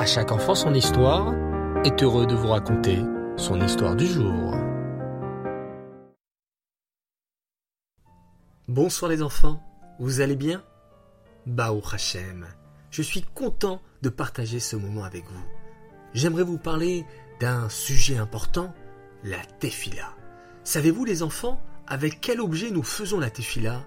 À chaque enfant son histoire est heureux de vous raconter son histoire du jour. Bonsoir les enfants, vous allez bien? Bao Hachem, je suis content de partager ce moment avec vous. J'aimerais vous parler d'un sujet important, la tefila. Savez-vous les enfants avec quel objet nous faisons la tefila?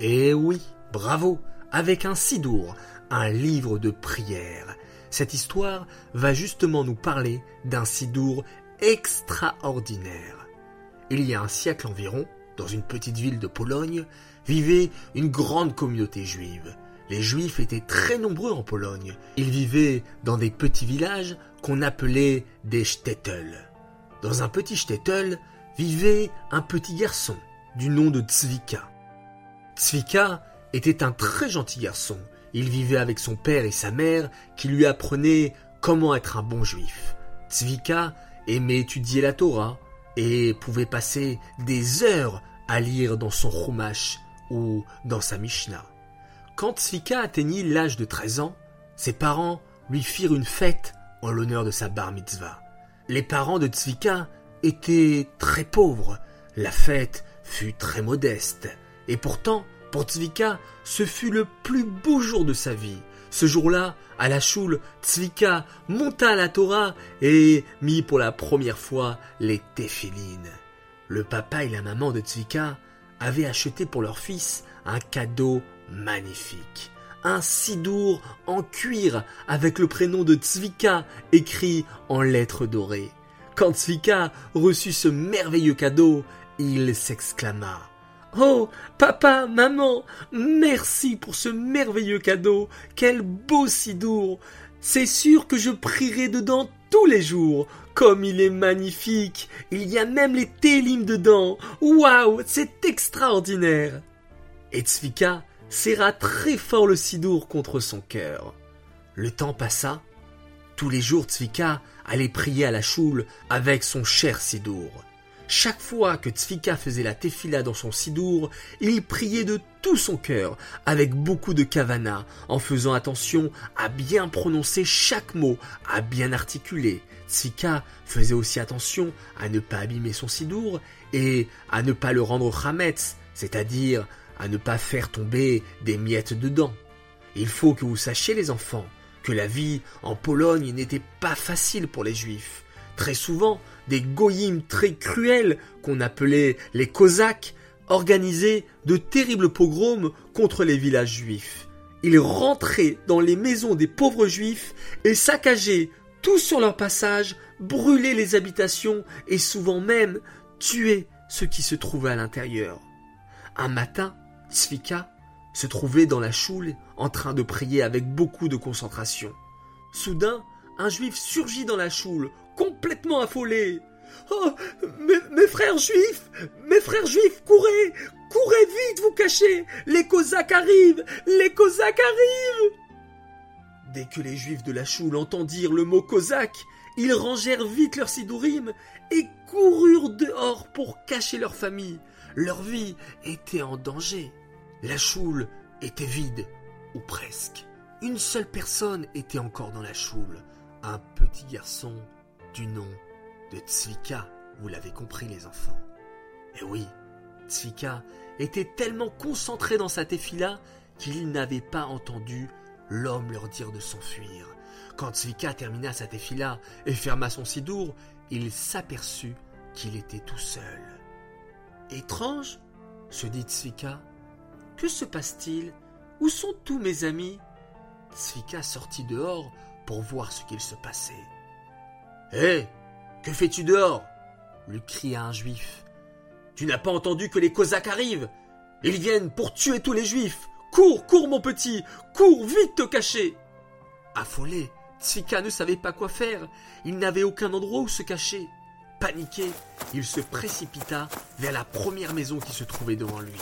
Eh oui, bravo, avec un sidour, un livre de prière. Cette histoire va justement nous parler d'un sidour extraordinaire. Il y a un siècle environ, dans une petite ville de Pologne, vivait une grande communauté juive. Les juifs étaient très nombreux en Pologne. Ils vivaient dans des petits villages qu'on appelait des shtetl. Dans un petit shtetl vivait un petit garçon du nom de Tzvika. Tzvika était un très gentil garçon. Il vivait avec son père et sa mère qui lui apprenaient comment être un bon juif. Tzvika aimait étudier la Torah et pouvait passer des heures à lire dans son Chumash ou dans sa Mishnah. Quand Tzvika atteignit l'âge de 13 ans, ses parents lui firent une fête en l'honneur de sa bar mitzvah. Les parents de Tzvika étaient très pauvres. La fête fut très modeste. Et pourtant, pour Tzvika, ce fut le plus beau jour de sa vie. Ce jour-là, à la choule, Tzvika monta à la Torah et mit pour la première fois les téphilines. Le papa et la maman de Tzvika avaient acheté pour leur fils un cadeau magnifique. Un sidour en cuir avec le prénom de Tzvika écrit en lettres dorées. Quand Tzvika reçut ce merveilleux cadeau, il s'exclama Oh, papa, maman, merci pour ce merveilleux cadeau. Quel beau sidour. C'est sûr que je prierai dedans tous les jours. Comme il est magnifique. Il y a même les télims dedans. Waouh, c'est extraordinaire. Et Tzvika serra très fort le sidour contre son cœur. Le temps passa. Tous les jours, Tzvika allait prier à la choule avec son cher sidour. Chaque fois que Tzvika faisait la tefila dans son sidour, il priait de tout son cœur, avec beaucoup de kavana, en faisant attention à bien prononcer chaque mot, à bien articuler. Tzvika faisait aussi attention à ne pas abîmer son sidour et à ne pas le rendre chametz, c'est-à-dire à ne pas faire tomber des miettes dedans. Il faut que vous sachiez les enfants que la vie en Pologne n'était pas facile pour les juifs. Très souvent, des goyim très cruels, qu'on appelait les Cosaques, organisaient de terribles pogroms contre les villages juifs. Ils rentraient dans les maisons des pauvres juifs et saccageaient tout sur leur passage, brûlaient les habitations et souvent même tuaient ceux qui se trouvaient à l'intérieur. Un matin, Tzvika se trouvait dans la choule en train de prier avec beaucoup de concentration. Soudain, un juif surgit dans la choule, complètement affolé. Oh, mes, frères juifs, mes frères juifs, courez, courez vite, vous cachez, les Cosaques arrivent, les Cosaques arrivent. Dès que les juifs de la choule entendirent le mot Cosaque, ils rangèrent vite leurs sidourim et coururent dehors pour cacher leur famille. Leur vie était en danger. La choule était vide, ou presque. Une seule personne était encore dans la choule, un petit garçon du nom de Tzvika, vous l'avez compris les enfants. Et oui, Tzvika était tellement concentré dans sa tefila qu'il n'avait pas entendu l'homme leur dire de s'enfuir. Quand Tzvika termina sa tefila et ferma son sidour, il s'aperçut qu'il était tout seul. Étrange, se dit Tzvika. Que se passe-t-il? Où sont tous mes amis? Tzvika sortit dehors pour voir ce qu'il se passait. Hé Que fais-tu dehors? lui cria un juif. Tu n'as pas entendu que les Cosaques arrivent? Ils viennent pour tuer tous les juifs Cours, cours, mon petit Cours, vite te cacher Affolé, Tzvika ne savait pas quoi faire. Il n'avait aucun endroit où se cacher. Paniqué, il se précipita vers la première maison qui se trouvait devant lui.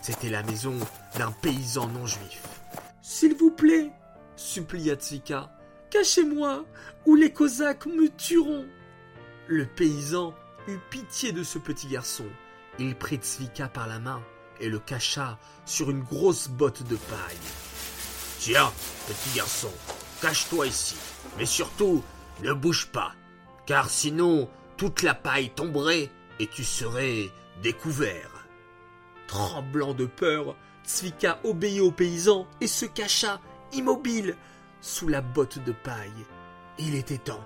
C'était la maison d'un paysan non juif. S'il vous plaît, supplia Tzvika, Cachez-moi, ou les Cosaques me tueront. Le paysan eut pitié de ce petit garçon. Il prit Tzvika par la main et le cacha sur une grosse botte de paille. Tiens, petit garçon, cache-toi ici. Mais surtout, ne bouge pas, car sinon toute la paille tomberait et tu serais découvert. Tremblant de peur, Zvika obéit au paysan et se cacha, immobile, sous la botte de paille. Il était temps.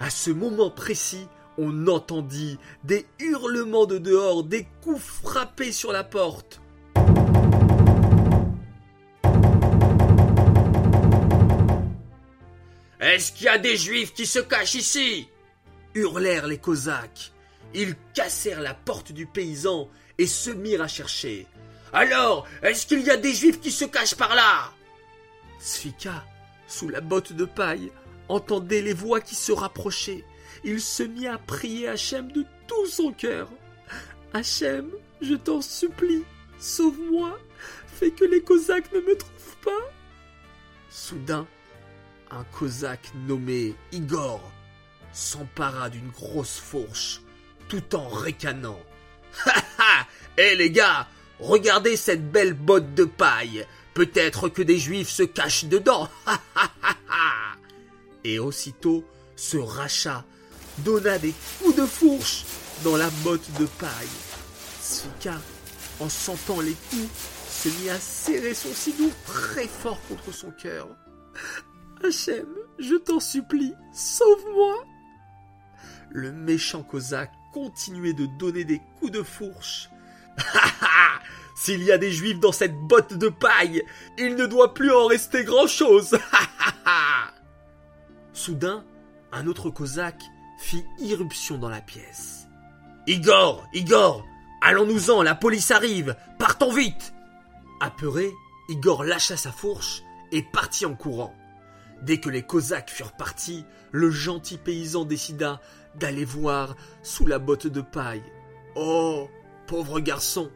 À ce moment précis, on entendit des hurlements de dehors, des coups frappés sur la porte. Est-ce qu'il y a des juifs qui se cachent ici? Hurlèrent les Cosaques. Ils cassèrent la porte du paysan et se mirent à chercher. Alors, est-ce qu'il y a des juifs qui se cachent par là? Sous la botte de paille, entendait les voix qui se rapprochaient. Il se mit à prier Hachem de tout son cœur. Hachem, je t'en supplie, sauve-moi, fais que les Cosaques ne me trouvent pas. Soudain, un Cosaque nommé Igor s'empara d'une grosse fourche, tout en ricanant. Ha ha Eh les gars, regardez cette belle botte de paille. Peut-être que des juifs se cachent dedans. Ha ha ha ha Et aussitôt ce rachat donna des coups de fourche dans la botte de paille. Svika, en sentant les coups, se mit à serrer son sidour très fort contre son cœur. Hachem, je t'en supplie, sauve-moi. Le méchant cosaque continuait de donner des coups de fourche. S'il y a des juifs dans cette botte de paille, il ne doit plus en rester grand-chose. Soudain, un autre cosaque fit irruption dans la pièce. Igor, Igor, allons-nous-en, la police arrive, partons vite. Apeuré, Igor lâcha sa fourche et partit en courant. Dès que les Cosaques furent partis, le gentil paysan décida d'aller voir sous la botte de paille. Oh, pauvre garçon,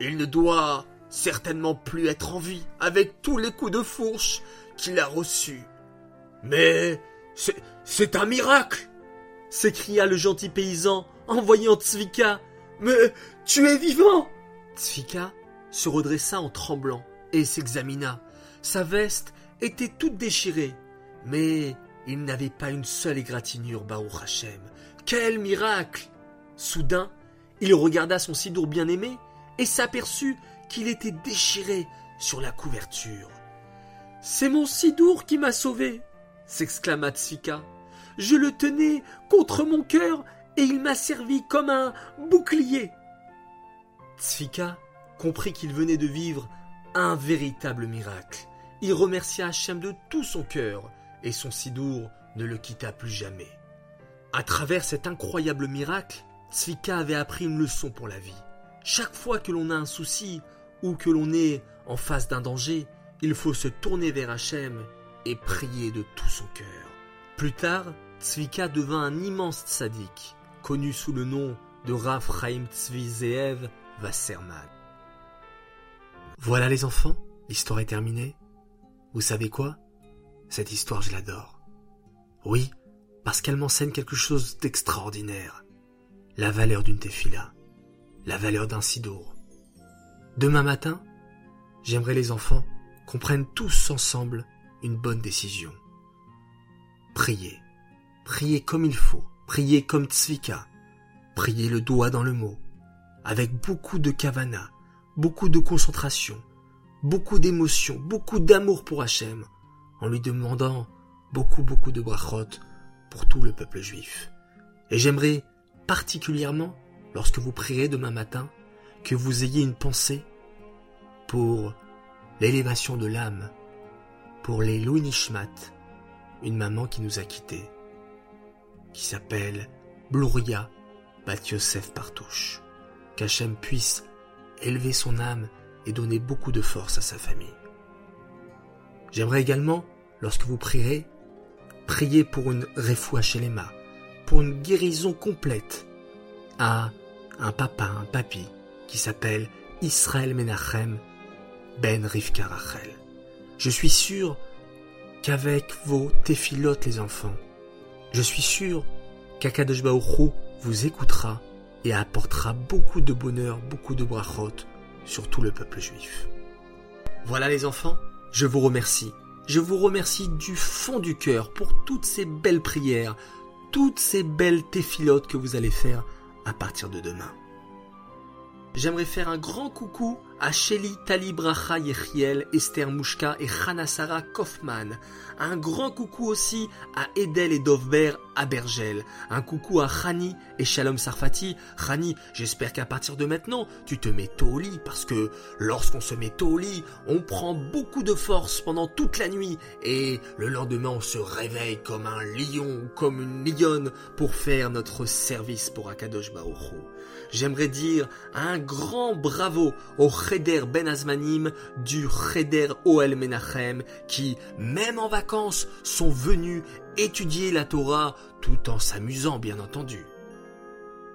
il ne doit certainement plus être en vie avec tous les coups de fourche qu'il a reçus. Mais c'est un miracle s'écria le gentil paysan en voyant Tsvika. Mais tu es vivant Tsvika se redressa en tremblant et s'examina. Sa veste était toute déchirée, mais il n'avait pas une seule égratignure, Baruch Hashem. Quel miracle Soudain, il regarda son sidour bien-aimé et s'aperçut qu'il était déchiré sur la couverture. C'est mon sidour qui m'a sauvé s'exclama Tsvika. Je le tenais contre mon cœur et il m'a servi comme un bouclier. Tsvika comprit qu'il venait de vivre un véritable miracle. Il remercia Hachem de tout son cœur et son sidour ne le quitta plus jamais. À travers cet incroyable miracle, Tsvika avait appris une leçon pour la vie. Chaque fois que l'on a un souci ou que l'on est en face d'un danger, il faut se tourner vers Hachem et prier de tout son cœur. Plus tard, Tzvika devint un immense tzaddik, connu sous le nom de Rav Chaim Tzvi Zeev Wasserman. Voilà les enfants, l'histoire est terminée. Vous savez quoi? Cette histoire, je l'adore. Oui, parce qu'elle m'enseigne quelque chose d'extraordinaire. La valeur d'une tefila, la valeur d'un sidour. Demain matin, j'aimerais les enfants qu'on prenne tous ensemble une bonne décision. Priez. Priez comme il faut. Priez comme Tzvika. Priez le doigt dans le mot. Avec beaucoup de kavana, beaucoup de concentration, beaucoup d'émotion, beaucoup d'amour pour Hachem, en lui demandant beaucoup beaucoup de brachot pour tout le peuple juif. Et j'aimerais particulièrement, lorsque vous prierez demain matin, que vous ayez une pensée pour l'élévation de l'âme, pour les Nishmat, une maman qui nous a quittés, qui s'appelle Blouria Bat Yosef Partouche. Qu'Hachem puisse élever son âme et donner beaucoup de force à sa famille. J'aimerais également, lorsque vous prierez, prier pour une refoua chez pour une guérison complète à un papa, un papy, qui s'appelle Israël Menachem Ben Rivka Rachel. Je suis sûr qu'avec vos téphilotes les enfants, je suis sûr qu'Akadosh vous écoutera et apportera beaucoup de bonheur, beaucoup de brachot sur tout le peuple juif. Voilà les enfants, je vous remercie je vous remercie du fond du cœur pour toutes ces belles prières, toutes ces belles téphilotes que vous allez faire à partir de demain. J'aimerais faire un grand coucou à Shelly Talibracha Yechiel, Esther Mouchka et Hanasara Kaufman. Un grand coucou aussi à Edel et Dovber à Bergel. Un coucou à Khani et Shalom Sarfati. Khani, j'espère qu'à partir de maintenant, tu te mets tôt au lit parce que lorsqu'on se met tôt au lit, on prend beaucoup de force pendant toute la nuit et le lendemain on se réveille comme un lion ou comme une lionne pour faire notre service pour Akadosh Baruch J'aimerais dire un grand bravo au Cheder Ben Azmanim du Cheder Oel Menachem qui, même en vacances, sont venus étudier la Torah tout en s'amusant bien entendu.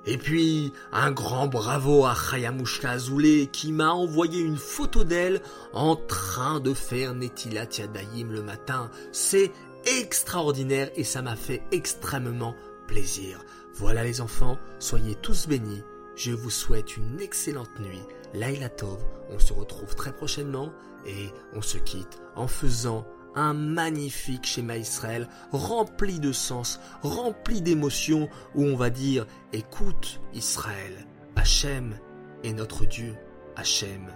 Et puis, un grand bravo à Chayamushka Azoulay qui m'a envoyé une photo d'elle en train de faire Netilat Yadayim le matin. C'est extraordinaire et ça m'a fait extrêmement plaisir. Voilà les enfants, soyez tous bénis je vous souhaite une excellente nuit. Laila Tov, on se retrouve très prochainement et on se quitte en faisant un magnifique schéma Israël rempli de sens, rempli d'émotions où on va dire écoute Israël, Hachem est notre Dieu, Hachem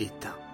est un.